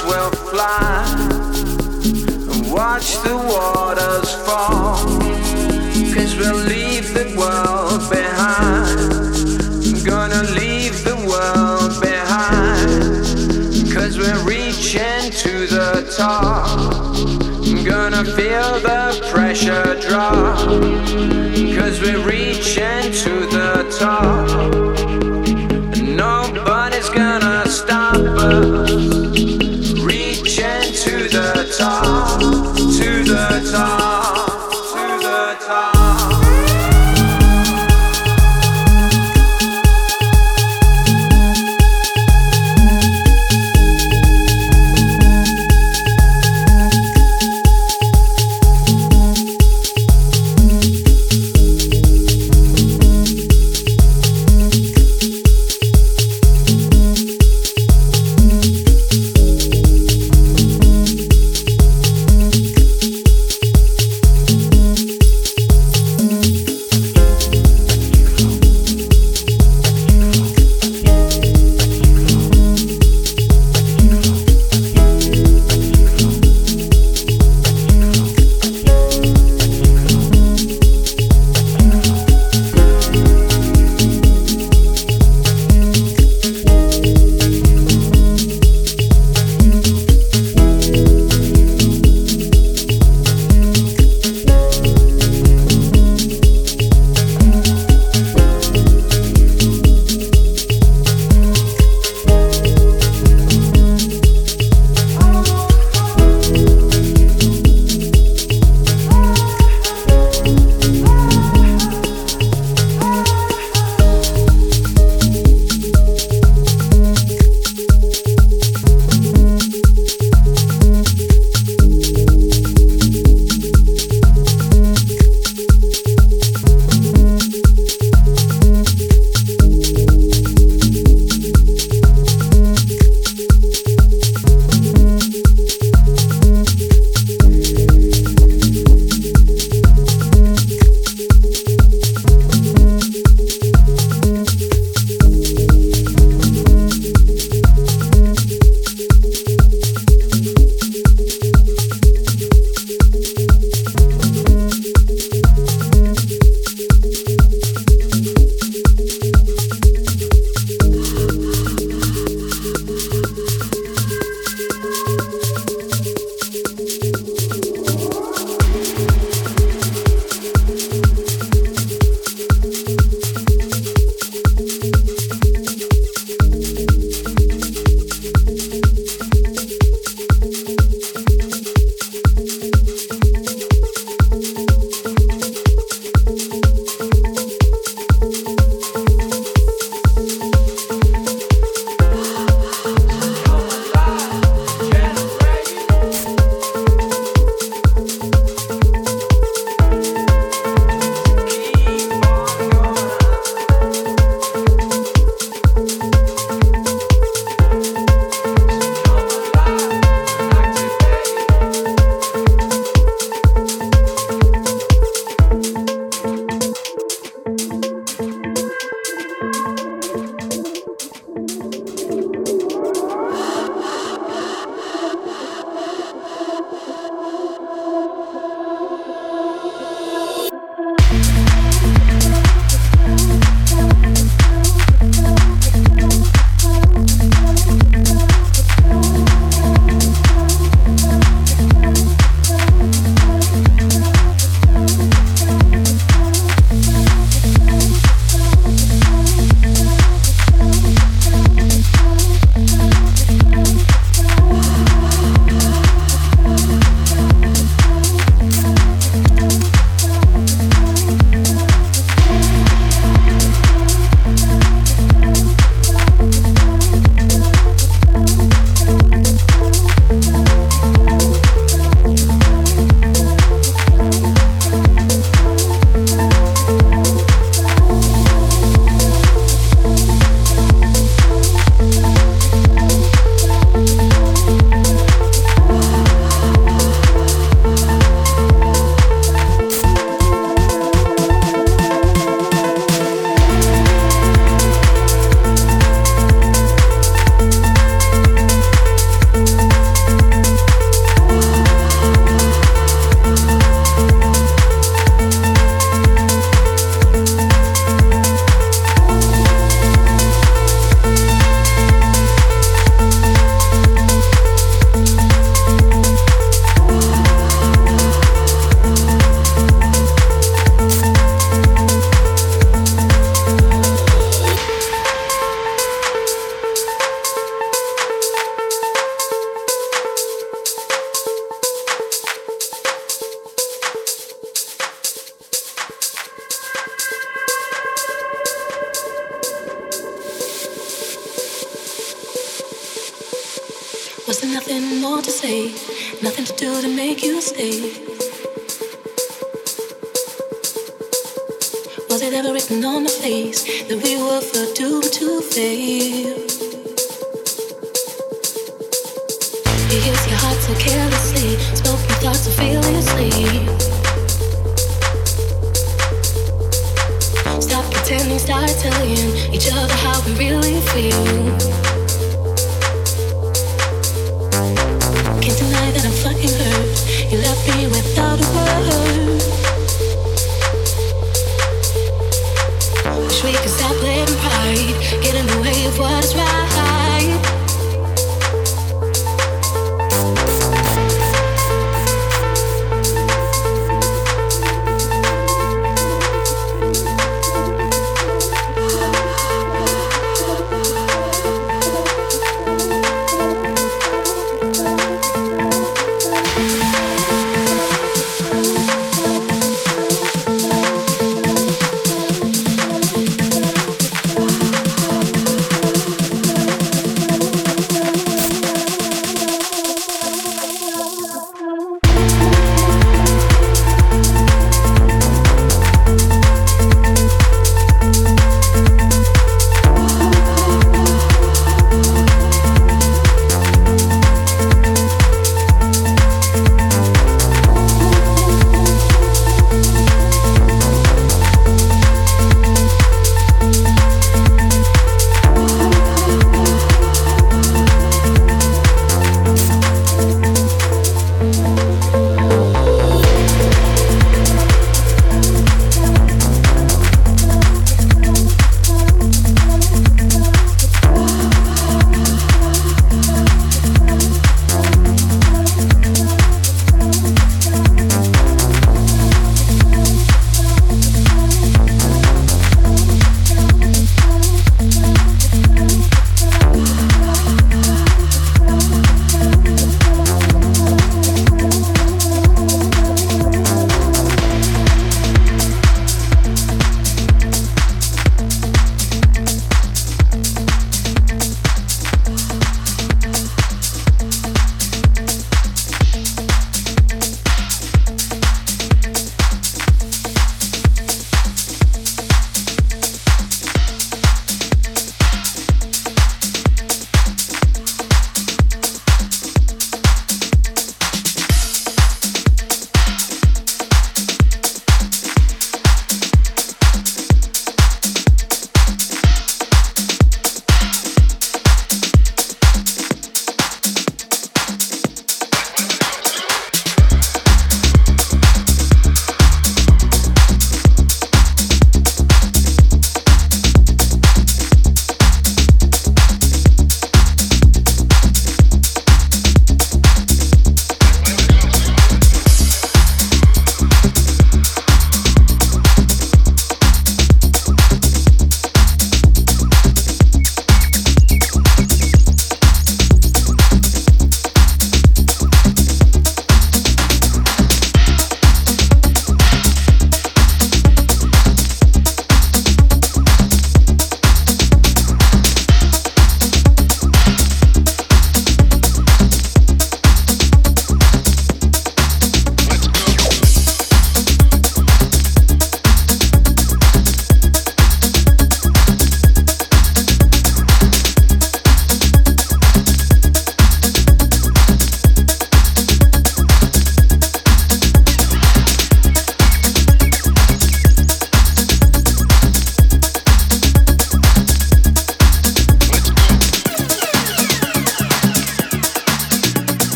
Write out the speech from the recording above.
we'll fly and watch the waters fall. Cause we'll leave the world behind. I'm gonna leave the world behind. Cause we're reaching to the top. I'm gonna feel the pressure drop. Cause we're reaching to the top. Nobody's gonna stop us to the dark.